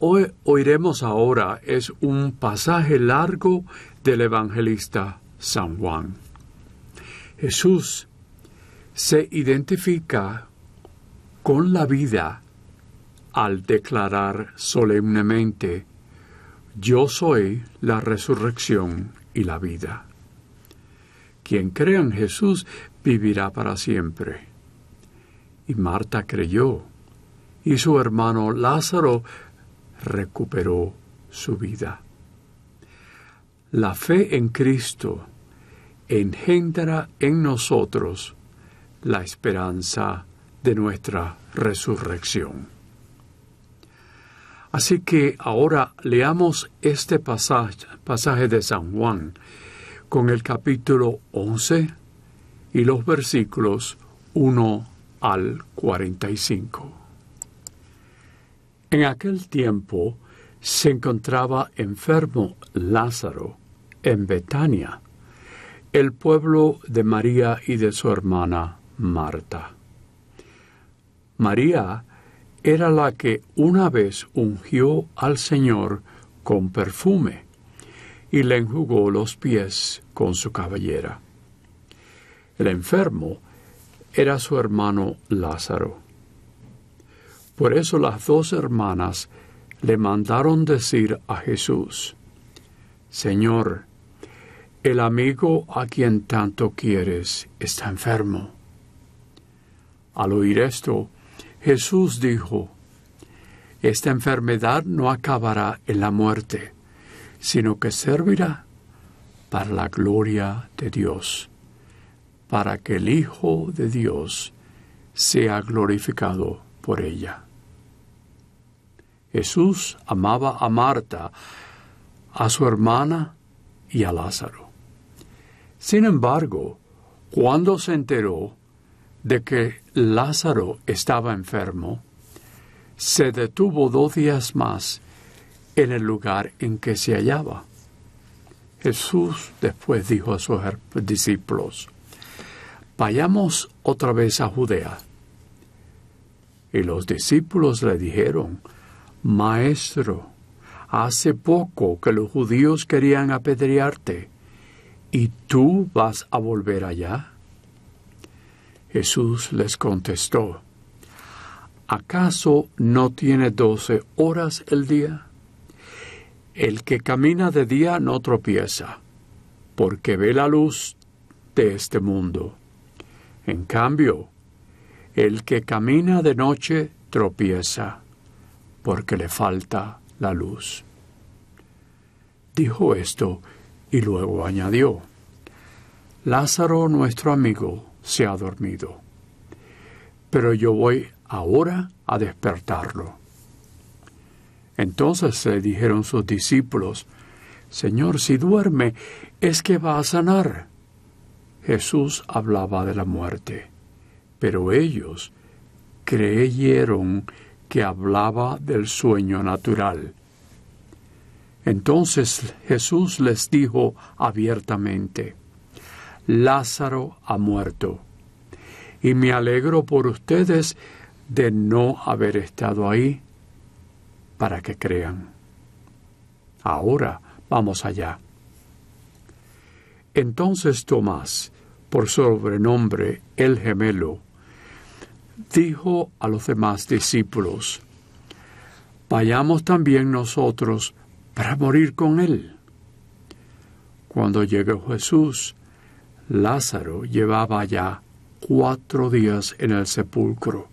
hoy oiremos ahora es un pasaje largo del evangelista San Juan. Jesús se identifica con la vida al declarar solemnemente, Yo soy la resurrección y la vida. Quien cree en Jesús vivirá para siempre. Y Marta creyó, y su hermano Lázaro recuperó su vida. La fe en Cristo engendra en nosotros la esperanza de nuestra resurrección. Así que ahora leamos este pasaje, de San Juan con el capítulo 11 y los versículos 1 al 45. En aquel tiempo se encontraba enfermo Lázaro en Betania, el pueblo de María y de su hermana Marta. María era la que una vez ungió al Señor con perfume y le enjugó los pies con su cabellera. El enfermo era su hermano Lázaro. Por eso las dos hermanas le mandaron decir a Jesús, Señor, el amigo a quien tanto quieres está enfermo. Al oír esto, Jesús dijo, Esta enfermedad no acabará en la muerte, sino que servirá para la gloria de Dios, para que el Hijo de Dios sea glorificado por ella. Jesús amaba a Marta, a su hermana y a Lázaro. Sin embargo, cuando se enteró de que Lázaro estaba enfermo, se detuvo dos días más en el lugar en que se hallaba. Jesús después dijo a sus discípulos, Vayamos otra vez a Judea. Y los discípulos le dijeron, Maestro, hace poco que los judíos querían apedrearte, ¿y tú vas a volver allá? Jesús les contestó, ¿acaso no tiene doce horas el día? El que camina de día no tropieza, porque ve la luz de este mundo. En cambio, el que camina de noche tropieza porque le falta la luz. Dijo esto y luego añadió, Lázaro nuestro amigo se ha dormido, pero yo voy ahora a despertarlo. Entonces le dijeron sus discípulos, Señor, si duerme, es que va a sanar. Jesús hablaba de la muerte, pero ellos creyeron que hablaba del sueño natural. Entonces Jesús les dijo abiertamente, Lázaro ha muerto, y me alegro por ustedes de no haber estado ahí para que crean. Ahora vamos allá. Entonces Tomás, por sobrenombre el gemelo, dijo a los demás discípulos, Vayamos también nosotros para morir con él. Cuando llegó Jesús, Lázaro llevaba ya cuatro días en el sepulcro.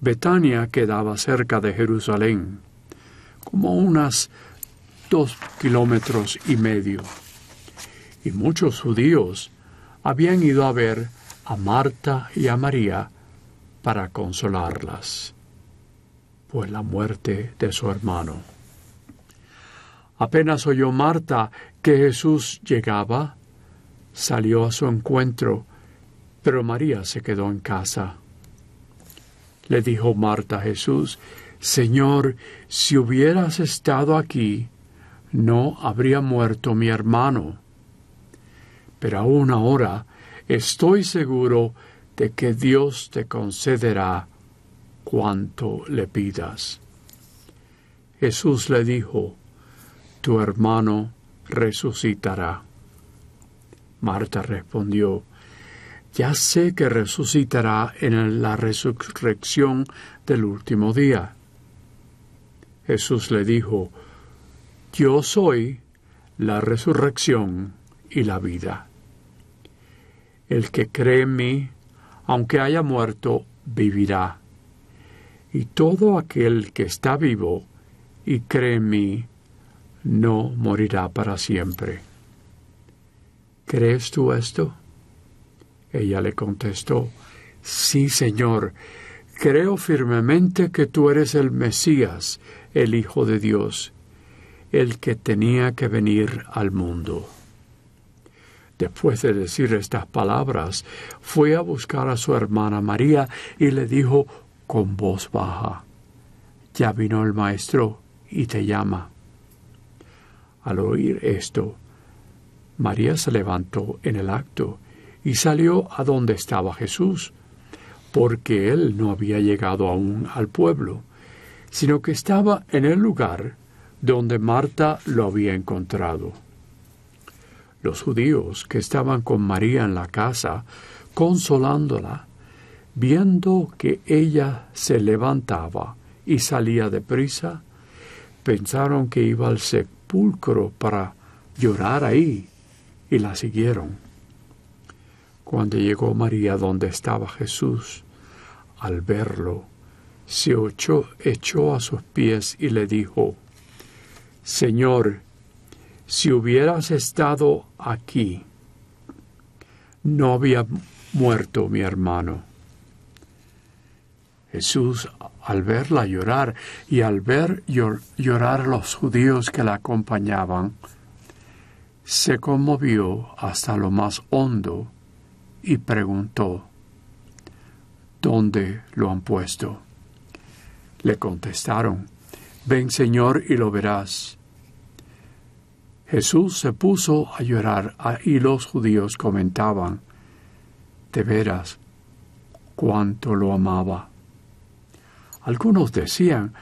Betania quedaba cerca de Jerusalén, como unas dos kilómetros y medio, y muchos judíos habían ido a ver a Marta y a María para consolarlas, pues la muerte de su hermano. Apenas oyó Marta que Jesús llegaba, salió a su encuentro, pero María se quedó en casa. Le dijo Marta a Jesús, Señor, si hubieras estado aquí, no habría muerto mi hermano. Pero aún ahora estoy seguro de que Dios te concederá cuanto le pidas. Jesús le dijo, Tu hermano resucitará. Marta respondió, Ya sé que resucitará en la resurrección del último día. Jesús le dijo, Yo soy la resurrección y la vida. El que cree en mí, aunque haya muerto, vivirá. Y todo aquel que está vivo y cree en mí, no morirá para siempre. ¿Crees tú esto? Ella le contestó, Sí, Señor, creo firmemente que tú eres el Mesías, el Hijo de Dios, el que tenía que venir al mundo. Después de decir estas palabras, fue a buscar a su hermana María y le dijo con voz baja, Ya vino el Maestro y te llama. Al oír esto, María se levantó en el acto y salió a donde estaba Jesús, porque él no había llegado aún al pueblo, sino que estaba en el lugar donde Marta lo había encontrado. Los judíos que estaban con María en la casa, consolándola, viendo que ella se levantaba y salía deprisa, pensaron que iba al sepulcro para llorar ahí y la siguieron. Cuando llegó María donde estaba Jesús, al verlo, se echó, echó a sus pies y le dijo, Señor, si hubieras estado aquí, no había muerto mi hermano. Jesús, al verla llorar y al ver llorar a los judíos que la acompañaban, se conmovió hasta lo más hondo y preguntó, ¿Dónde lo han puesto? Le contestaron, Ven Señor y lo verás. Jesús se puso a llorar y los judíos comentaban, De veras, cuánto lo amaba. Algunos decían,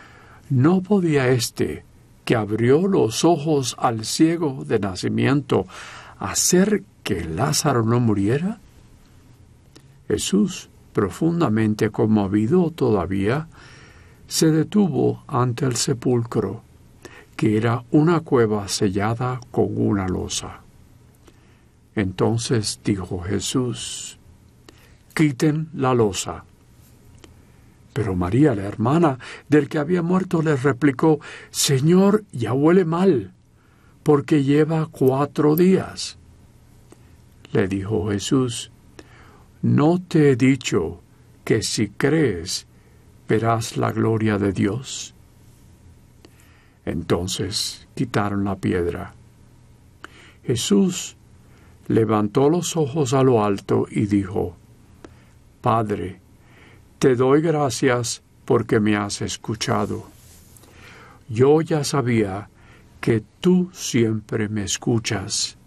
¿no podía éste, que abrió los ojos al ciego de nacimiento, hacer que Lázaro no muriera? Jesús, profundamente conmovido todavía, se detuvo ante el sepulcro, que era una cueva sellada con una losa. Entonces dijo Jesús, quiten la losa. Pero María, la hermana del que había muerto, le replicó, Señor, ya huele mal, porque lleva cuatro días. Le dijo Jesús, ¿no te he dicho que si crees verás la gloria de Dios? Entonces quitaron la piedra. Jesús levantó los ojos a lo alto y dijo, Padre, te doy gracias porque me has escuchado. Yo ya sabía que tú siempre me escuchas,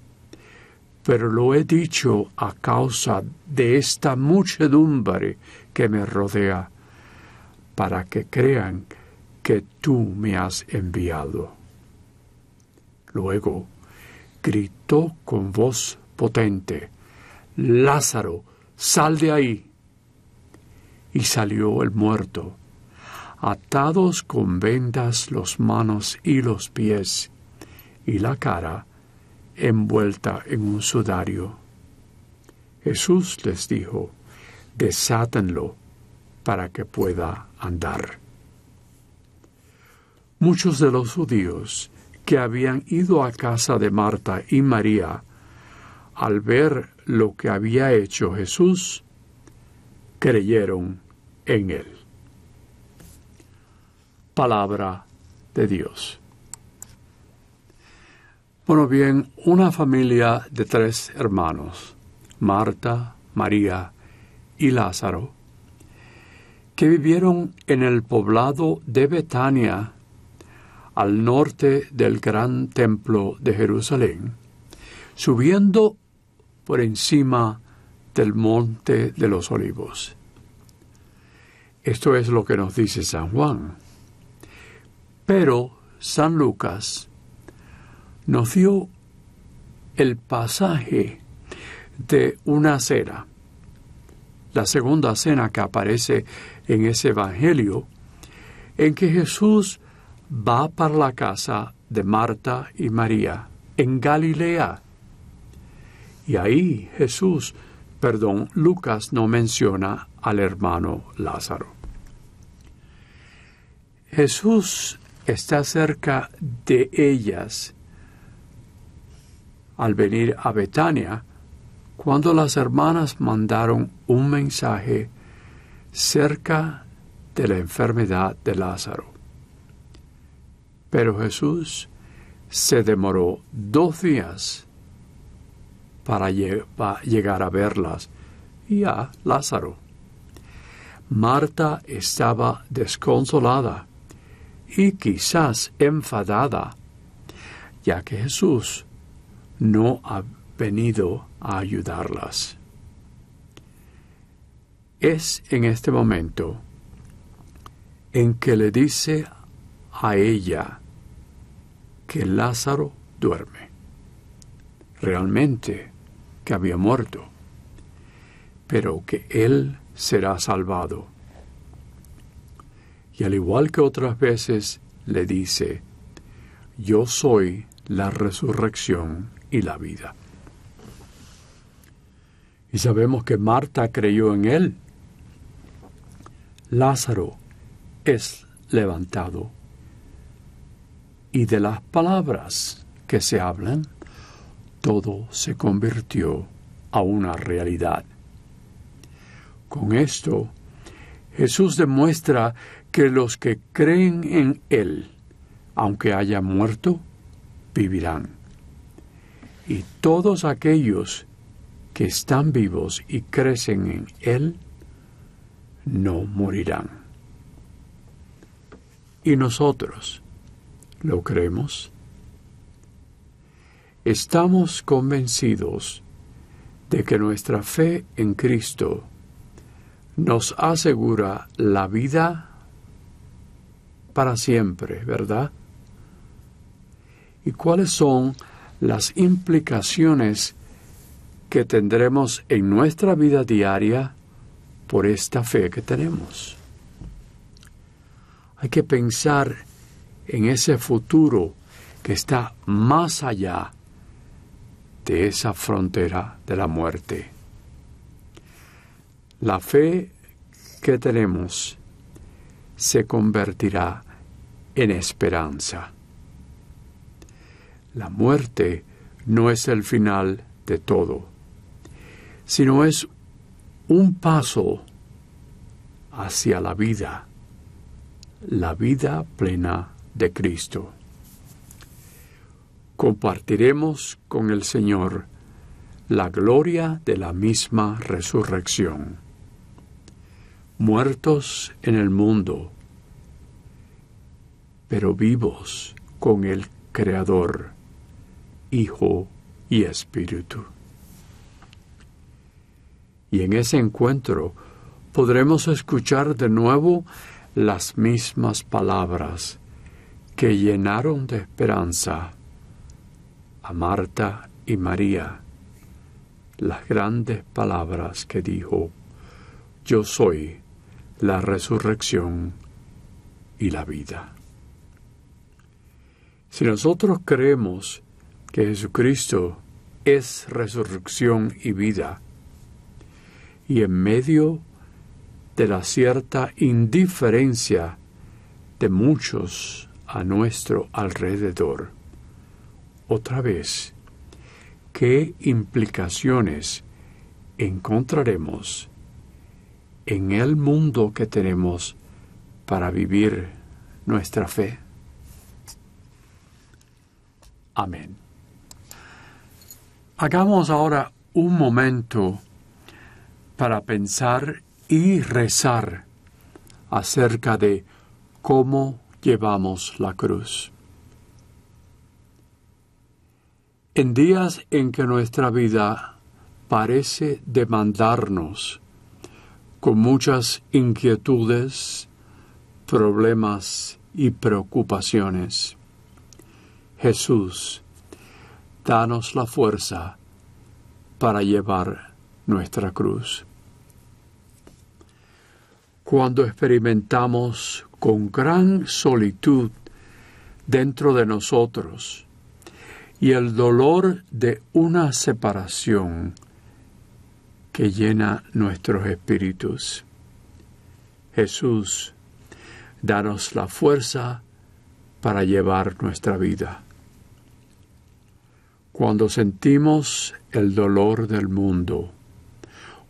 pero lo he dicho a causa de esta muchedumbre que me rodea, para que crean que tú me has enviado. Luego gritó con voz potente, Lázaro, sal de ahí y salió el muerto, atados con vendas los manos y los pies, y la cara envuelta en un sudario. Jesús les dijo, desátenlo para que pueda andar. Muchos de los judíos que habían ido a casa de Marta y María, al ver lo que había hecho Jesús, creyeron en Él. Palabra de Dios. Bueno, bien, una familia de tres hermanos, Marta, María y Lázaro, que vivieron en el poblado de Betania, al norte del gran templo de Jerusalén, subiendo por encima del monte de los olivos. Esto es lo que nos dice San Juan. Pero San Lucas nos dio el pasaje de una cena, la segunda cena que aparece en ese Evangelio, en que Jesús va para la casa de Marta y María en Galilea. Y ahí Jesús, perdón, Lucas no menciona al hermano Lázaro. Jesús está cerca de ellas al venir a Betania cuando las hermanas mandaron un mensaje cerca de la enfermedad de Lázaro. Pero Jesús se demoró dos días para llegar a verlas y a Lázaro. Marta estaba desconsolada y quizás enfadada, ya que Jesús no ha venido a ayudarlas. Es en este momento en que le dice a ella que Lázaro duerme, realmente que había muerto, pero que él será salvado. Y al igual que otras veces le dice, yo soy la resurrección y la vida. Y sabemos que Marta creyó en él. Lázaro es levantado. Y de las palabras que se hablan, todo se convirtió a una realidad. Con esto, Jesús demuestra que los que creen en Él, aunque haya muerto, vivirán. Y todos aquellos que están vivos y crecen en Él, no morirán. ¿Y nosotros lo creemos? Estamos convencidos de que nuestra fe en Cristo nos asegura la vida para siempre, ¿verdad? ¿Y cuáles son las implicaciones que tendremos en nuestra vida diaria por esta fe que tenemos? Hay que pensar en ese futuro que está más allá de esa frontera de la muerte. La fe que tenemos se convertirá en esperanza. La muerte no es el final de todo, sino es un paso hacia la vida, la vida plena de Cristo. Compartiremos con el Señor la gloria de la misma resurrección muertos en el mundo, pero vivos con el Creador, Hijo y Espíritu. Y en ese encuentro podremos escuchar de nuevo las mismas palabras que llenaron de esperanza a Marta y María, las grandes palabras que dijo, Yo soy la resurrección y la vida. Si nosotros creemos que Jesucristo es resurrección y vida, y en medio de la cierta indiferencia de muchos a nuestro alrededor, otra vez, ¿qué implicaciones encontraremos en el mundo que tenemos para vivir nuestra fe. Amén. Hagamos ahora un momento para pensar y rezar acerca de cómo llevamos la cruz. En días en que nuestra vida parece demandarnos con muchas inquietudes, problemas y preocupaciones, Jesús, danos la fuerza para llevar nuestra cruz. Cuando experimentamos con gran solitud dentro de nosotros y el dolor de una separación que llena nuestros espíritus. Jesús, danos la fuerza para llevar nuestra vida. Cuando sentimos el dolor del mundo,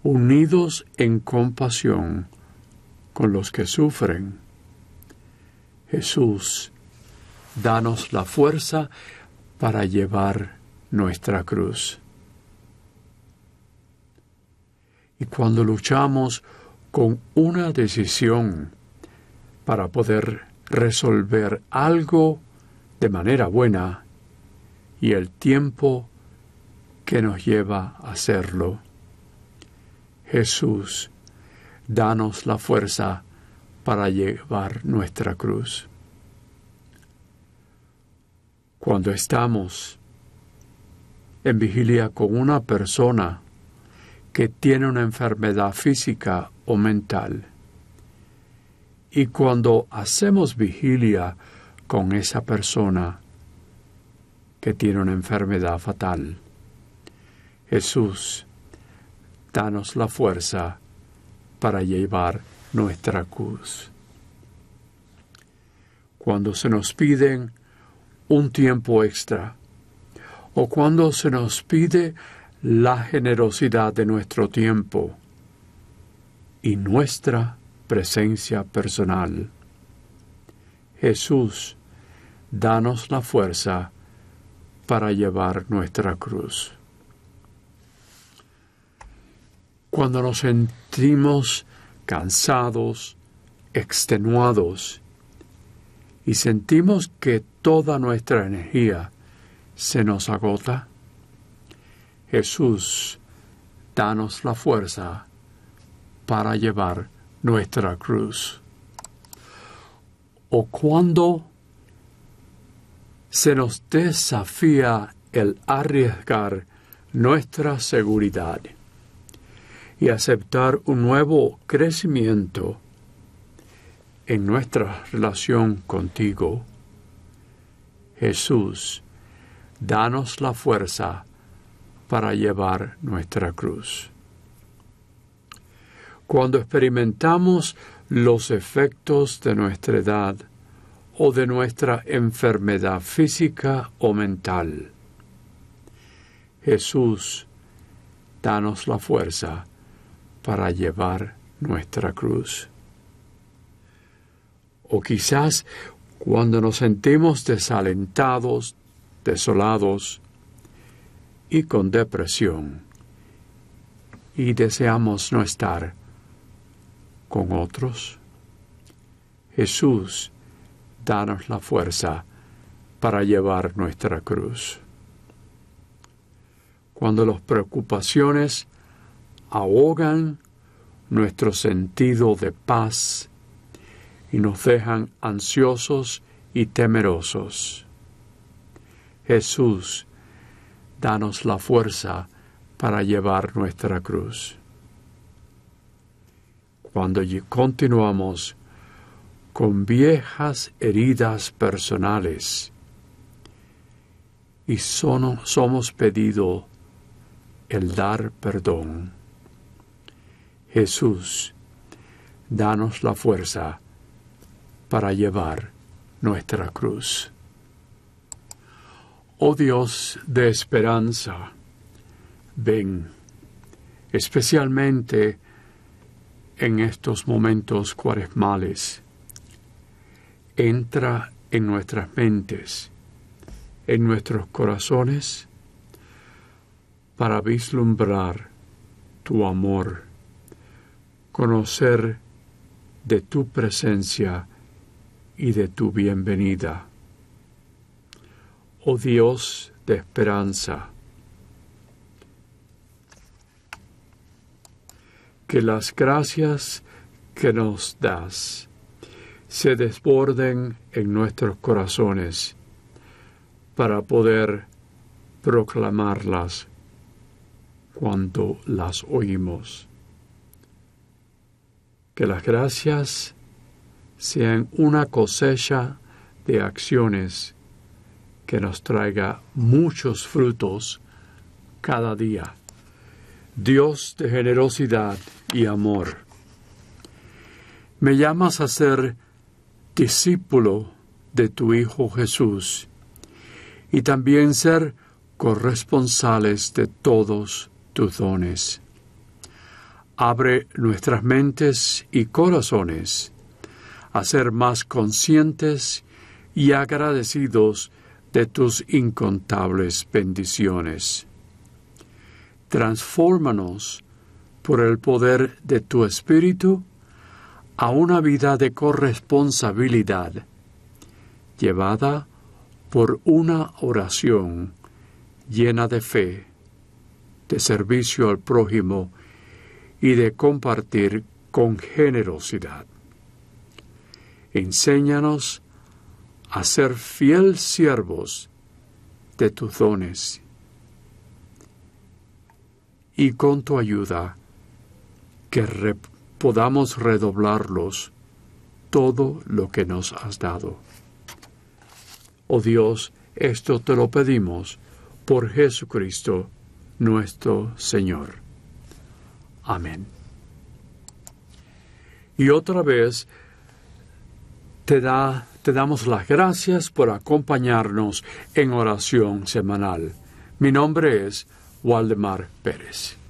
unidos en compasión con los que sufren, Jesús, danos la fuerza para llevar nuestra cruz. Y cuando luchamos con una decisión para poder resolver algo de manera buena y el tiempo que nos lleva a hacerlo. Jesús, danos la fuerza para llevar nuestra cruz. Cuando estamos en vigilia con una persona que tiene una enfermedad física o mental, y cuando hacemos vigilia con esa persona que tiene una enfermedad fatal, Jesús, danos la fuerza para llevar nuestra cruz. Cuando se nos piden un tiempo extra, o cuando se nos pide la generosidad de nuestro tiempo y nuestra presencia personal. Jesús, danos la fuerza para llevar nuestra cruz. Cuando nos sentimos cansados, extenuados, y sentimos que toda nuestra energía se nos agota, Jesús, danos la fuerza para llevar nuestra cruz. O cuando se nos desafía el arriesgar nuestra seguridad y aceptar un nuevo crecimiento en nuestra relación contigo. Jesús, danos la fuerza para llevar nuestra cruz. Cuando experimentamos los efectos de nuestra edad o de nuestra enfermedad física o mental, Jesús, danos la fuerza para llevar nuestra cruz. O quizás cuando nos sentimos desalentados, desolados, y con depresión y deseamos no estar con otros. Jesús, danos la fuerza para llevar nuestra cruz. Cuando las preocupaciones ahogan nuestro sentido de paz y nos dejan ansiosos y temerosos. Jesús, danos la fuerza para llevar nuestra cruz. Cuando continuamos con viejas heridas personales y somos pedido el dar perdón. Jesús, danos la fuerza para llevar nuestra cruz. Oh Dios de esperanza, ven, especialmente en estos momentos cuaresmales, entra en nuestras mentes, en nuestros corazones, para vislumbrar tu amor, conocer de tu presencia y de tu bienvenida. Oh Dios de esperanza, que las gracias que nos das se desborden en nuestros corazones para poder proclamarlas cuando las oímos. Que las gracias sean una cosecha de acciones que nos traiga muchos frutos cada día. Dios de generosidad y amor. Me llamas a ser discípulo de tu Hijo Jesús y también ser corresponsales de todos tus dones. Abre nuestras mentes y corazones a ser más conscientes y agradecidos de tus incontables bendiciones. Transfórmanos por el poder de tu Espíritu a una vida de corresponsabilidad, llevada por una oración llena de fe, de servicio al prójimo y de compartir con generosidad. Enséñanos a ser fiel siervos de tus dones y con tu ayuda que podamos redoblarlos todo lo que nos has dado. Oh Dios, esto te lo pedimos por Jesucristo nuestro Señor. Amén. Y otra vez te, da, te damos las gracias por acompañarnos en oración semanal. Mi nombre es Waldemar Pérez.